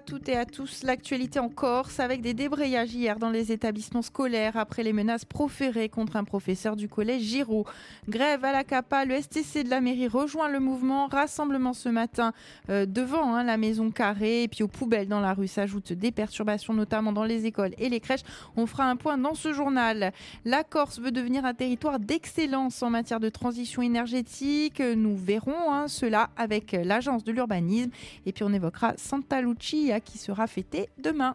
Toutes et à tous. L'actualité en Corse avec des débrayages hier dans les établissements scolaires après les menaces proférées contre un professeur du collège Giraud. Grève à la CAPA, le STC de la mairie rejoint le mouvement. Rassemblement ce matin euh, devant hein, la maison carrée et puis aux poubelles dans la rue s'ajoutent des perturbations notamment dans les écoles et les crèches. On fera un point dans ce journal. La Corse veut devenir un territoire d'excellence en matière de transition énergétique. Nous verrons hein, cela avec l'agence de l'urbanisme et puis on évoquera Santa Lucia qui sera fêté demain.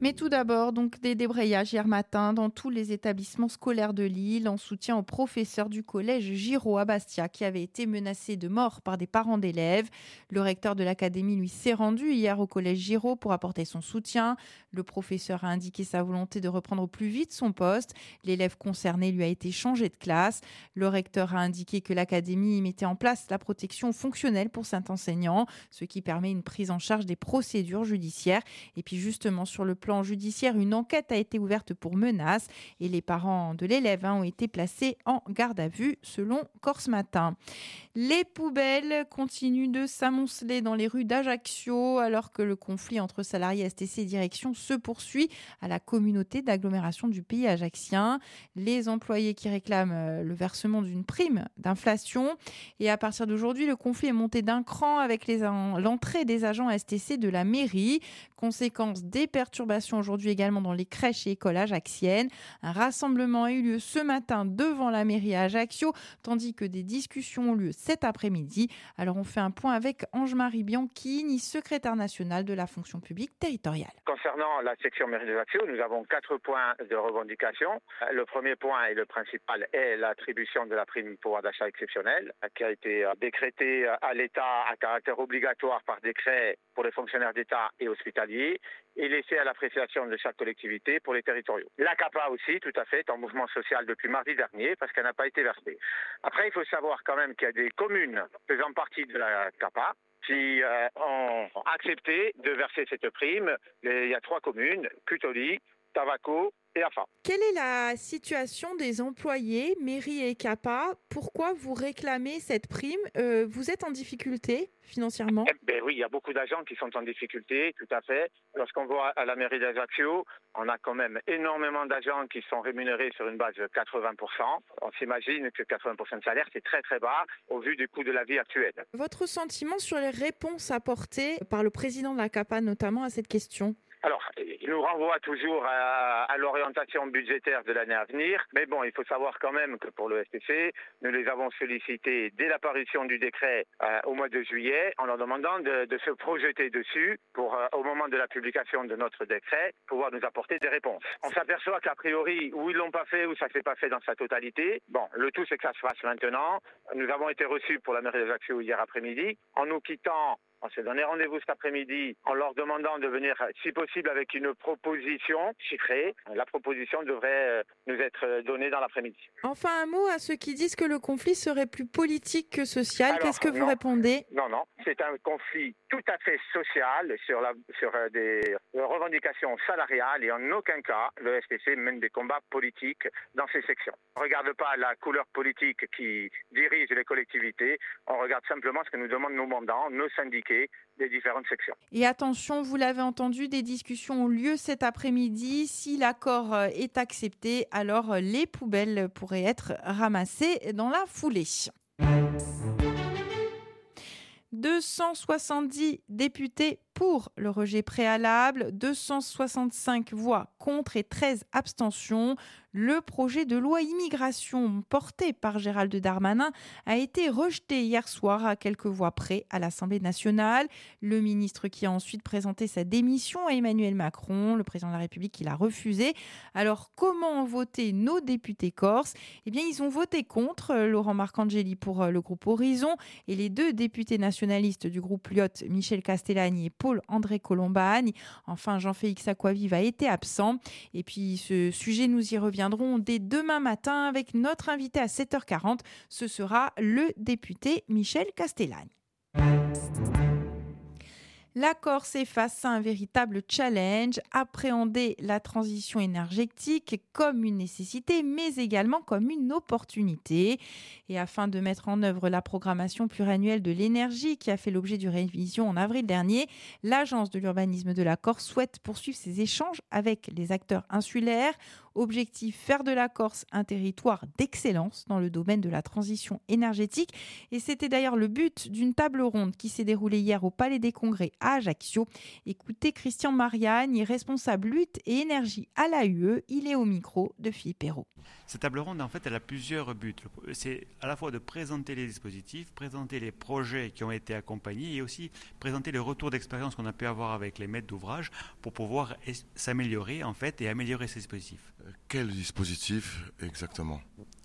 Mais tout d'abord, donc des débrayages hier matin dans tous les établissements scolaires de Lille en soutien aux professeurs du collège Giraud à Bastia qui avait été menacé de mort par des parents d'élèves. Le recteur de l'académie lui s'est rendu hier au collège Giraud pour apporter son soutien. Le professeur a indiqué sa volonté de reprendre au plus vite son poste. L'élève concerné lui a été changé de classe. Le recteur a indiqué que l'académie mettait en place la protection fonctionnelle pour cet enseignant, ce qui permet une prise en charge des procédures judiciaires. Et puis justement sur le plan plan judiciaire, une enquête a été ouverte pour menace et les parents de l'élève hein, ont été placés en garde à vue selon Corse Matin. Les poubelles continuent de s'amonceler dans les rues d'Ajaccio alors que le conflit entre salariés STC et direction se poursuit à la communauté d'agglomération du pays ajaccien. Les employés qui réclament euh, le versement d'une prime d'inflation et à partir d'aujourd'hui, le conflit est monté d'un cran avec l'entrée des agents STC de la mairie. Conséquence des perturbations aujourd'hui également dans les crèches et écoles ajaxiennes. Un rassemblement a eu lieu ce matin devant la mairie à Ajaccio, tandis que des discussions ont lieu cet après-midi. Alors on fait un point avec Ange-Marie Bianchini, secrétaire nationale de la fonction publique territoriale. Concernant la section mairie d'Ajaccio, nous avons quatre points de revendication. Le premier point et le principal est l'attribution de la prime pouvoir d'achat exceptionnel qui a été euh, décrétée à l'État à caractère obligatoire par décret pour les fonctionnaires d'État et hospitaliers et laissée à l'appréciation de chaque collectivité pour les territoriaux. La CAPA aussi, tout à fait, est en mouvement social depuis mardi dernier parce qu'elle n'a pas été versée. Après, il faut savoir quand même qu'il y a des communes faisant partie de la CAPA qui euh, ont accepté de verser cette prime. Il y a trois communes, Cutoli, Tavaco Quelle est la situation des employés, mairie et CAPA? Pourquoi vous réclamez cette prime? Euh, Vous êtes en difficulté financièrement? Eh ben Oui, il y a beaucoup d'agents qui sont en difficulté, tout à fait. Lorsqu'on voit à la mairie d'Ajaccio, on a quand même énormément d'agents qui sont rémunérés sur une base de 80%. On s'imagine que 80% de salaire, c'est très très bas au vu du coût de la vie actuelle. Votre sentiment sur les réponses apportées par le président de la CAPA notamment à cette question? Alors, il nous renvoie toujours à, l'orientation budgétaire de l'année à venir. Mais bon, il faut savoir quand même que pour le STC, nous les avons sollicités dès l'apparition du décret euh, au mois de juillet en leur demandant de, se projeter dessus pour, euh, au moment de la publication de notre décret, pouvoir nous apporter des réponses. On s'aperçoit qu'a priori, ou ils l'ont pas fait, ou ça s'est pas fait dans sa totalité. Bon, le tout, c'est que ça se fasse maintenant. Nous avons été reçus pour la mairie de hier après-midi. En nous quittant on s'est donné rendez-vous cet après-midi en leur demandant de venir, si possible, avec une proposition chiffrée. La proposition devrait euh, nous être donnée dans l'après-midi. Enfin, un mot à ceux qui disent que le conflit serait plus politique que social. Qu'est-ce que vous répondez? Non, non. C'est un conflit tout à fait social sur, la, sur euh, des revendications salariales et en aucun cas le SPC mène des combats politiques dans ces sections. On ne regarde pas la couleur politique qui dirige les collectivités, on regarde simplement ce que nous demandent nos mandants, nos syndicats des différentes sections. Et attention, vous l'avez entendu, des discussions ont lieu cet après-midi. Si l'accord euh, est accepté, alors euh, les poubelles pourraient être ramassées dans la foulée. 270 députés pour le rejet préalable, 265 voix contre et 13 abstentions. Le projet de loi immigration porté par Gérald Darmanin a été rejeté hier soir à quelques voix près à l'Assemblée nationale. Le ministre qui a ensuite présenté sa démission à Emmanuel Macron, le président de la République qui l'a refusé. Alors comment ont voté nos députés corses? Eh bien ils ont voté contre Laurent Marcangeli pour le groupe Horizon et les deux députés nationalistes du groupe Lyot, Michel Castellani et Paul andré Colombagne. Enfin, Jean-Félix Aquavive a été absent. Et puis, ce sujet, nous y reviendrons dès demain matin avec notre invité à 7h40. Ce sera le député Michel Castellane. La Corse est face à un véritable challenge, appréhender la transition énergétique comme une nécessité, mais également comme une opportunité. Et afin de mettre en œuvre la programmation pluriannuelle de l'énergie qui a fait l'objet d'une révision en avril dernier, l'Agence de l'urbanisme de la Corse souhaite poursuivre ses échanges avec les acteurs insulaires Objectif faire de la Corse un territoire d'excellence dans le domaine de la transition énergétique. Et c'était d'ailleurs le but d'une table ronde qui s'est déroulée hier au Palais des Congrès Ajaccio. Écoutez Christian Mariani, responsable lutte et énergie à l'AUE. Il est au micro de Philippe Perrault. Cette table ronde, en fait, elle a plusieurs buts. C'est à la fois de présenter les dispositifs, présenter les projets qui ont été accompagnés et aussi présenter le retour d'expérience qu'on a pu avoir avec les maîtres d'ouvrage pour pouvoir s'améliorer, en fait, et améliorer ces dispositifs. Quel dispositif exactement?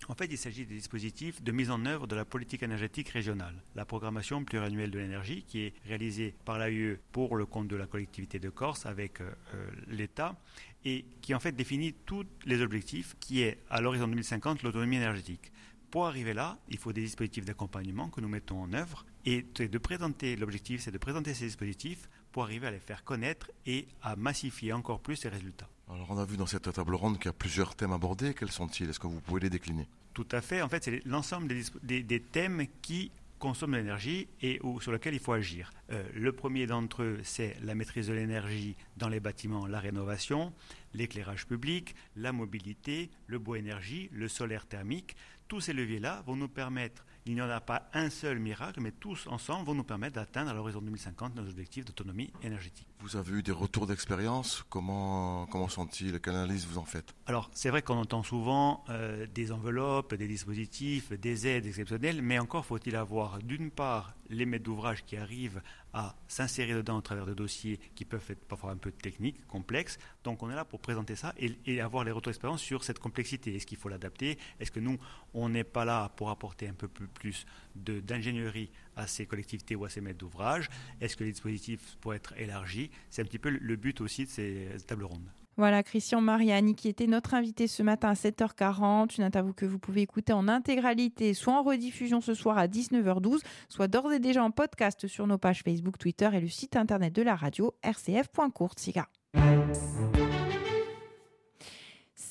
En fait, il s'agit des dispositifs de mise en œuvre de la politique énergétique régionale, la programmation pluriannuelle de l'énergie qui est réalisée par l'AUE pour le compte de la collectivité de Corse avec euh, euh, l'État et qui en fait définit tous les objectifs qui est à l'horizon 2050 l'autonomie énergétique. Pour arriver là, il faut des dispositifs d'accompagnement que nous mettons en œuvre et de présenter l'objectif, c'est de présenter ces dispositifs pour arriver à les faire connaître et à massifier encore plus ces résultats. Alors on a vu dans cette table ronde qu'il y a plusieurs thèmes abordés. Quels sont-ils? Est-ce que vous pouvez les décliner? Tout à fait. En fait, c'est l'ensemble des, thèmes qui consomment de l'énergie et sur lesquels il faut agir. Euh, le premier d'entre eux, c'est la maîtrise de l'énergie dans les bâtiments, la rénovation, l'éclairage public, la mobilité, le bois énergie, le solaire thermique. Tous ces leviers-là vont nous permettre il n'y en a pas un seul miracle, mais tous ensemble vont nous permettre d'atteindre à l'horizon 2050 nos objectifs d'autonomie énergétique. Vous avez eu des retours d'expérience? Comment, comment sont-ils? Quelle analyse vous en faites? Alors, c'est vrai qu'on entend souvent euh, des enveloppes, des dispositifs, des aides exceptionnelles, mais encore faut-il avoir d'une part les maîtres d'ouvrage qui arrivent à s'insérer dedans au travers de dossiers qui peuvent être parfois un peu techniques, complexes. Donc on est là pour présenter ça et, avoir les retours d'expérience sur cette complexité. Est-ce qu'il faut l'adapter? Est-ce que nous, on n'est pas là pour apporter un peu plus d'ingénierie à ces collectivités ou à ces maîtres d'ouvrage? Est-ce que les dispositifs pourraient être élargis? C'est un petit peu le but aussi de ces tables rondes. Voilà, Christian Mariani qui était notre invité ce matin à 7h40, une interview que vous pouvez écouter en intégralité, soit en rediffusion ce soir à 19h12, soit d'ores et déjà en podcast sur nos pages Facebook, Twitter et le site internet de la radio rcf.courtsiga.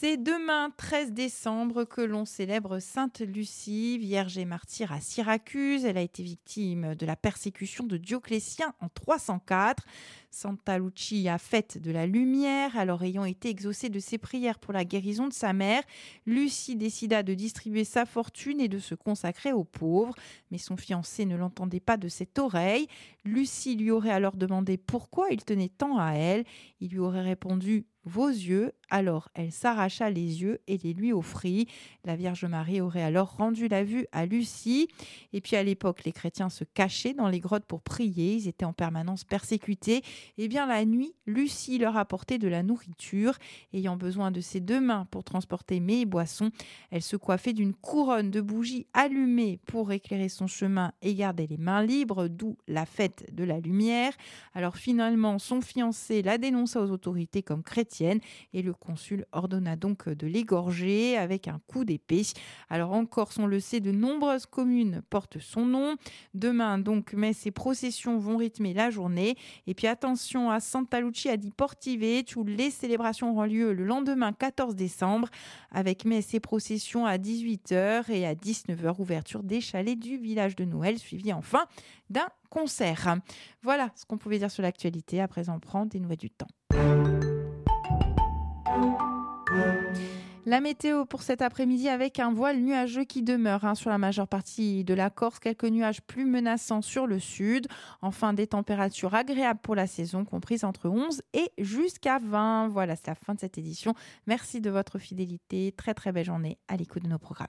C'est demain 13 décembre que l'on célèbre Sainte Lucie, vierge et martyre à Syracuse. Elle a été victime de la persécution de Dioclétien en 304. Santa Lucia, fête de la lumière, alors ayant été exaucée de ses prières pour la guérison de sa mère, Lucie décida de distribuer sa fortune et de se consacrer aux pauvres. Mais son fiancé ne l'entendait pas de cette oreille. Lucie lui aurait alors demandé pourquoi il tenait tant à elle. Il lui aurait répondu vos yeux. Alors elle s'arracha les yeux et les lui offrit. La Vierge Marie aurait alors rendu la vue à Lucie. Et puis à l'époque, les chrétiens se cachaient dans les grottes pour prier. Ils étaient en permanence persécutés. Eh bien, la nuit, Lucie leur apportait de la nourriture. Ayant besoin de ses deux mains pour transporter mets et boissons, elle se coiffait d'une couronne de bougies allumées pour éclairer son chemin et garder les mains libres, d'où la fête de la lumière. Alors finalement, son fiancé la dénonça aux autorités comme chrétienne et le consul ordonna donc de l'égorger avec un coup d'épée. Alors en Corse, on le sait, de nombreuses communes portent son nom. Demain donc, mais ces processions vont rythmer la journée. Et puis attention, à Santa Lucia di Portive, où les célébrations auront lieu le lendemain 14 décembre, avec messe et procession à 18h et à 19h, ouverture des chalets du village de Noël, suivi enfin d'un concert. Voilà ce qu'on pouvait dire sur l'actualité. À présent, on prend des nouvelles du temps. La météo pour cet après-midi avec un voile nuageux qui demeure hein, sur la majeure partie de la Corse, quelques nuages plus menaçants sur le sud. Enfin, des températures agréables pour la saison, comprises entre 11 et jusqu'à 20. Voilà, c'est la fin de cette édition. Merci de votre fidélité. Très très belle journée à l'écoute de nos programmes.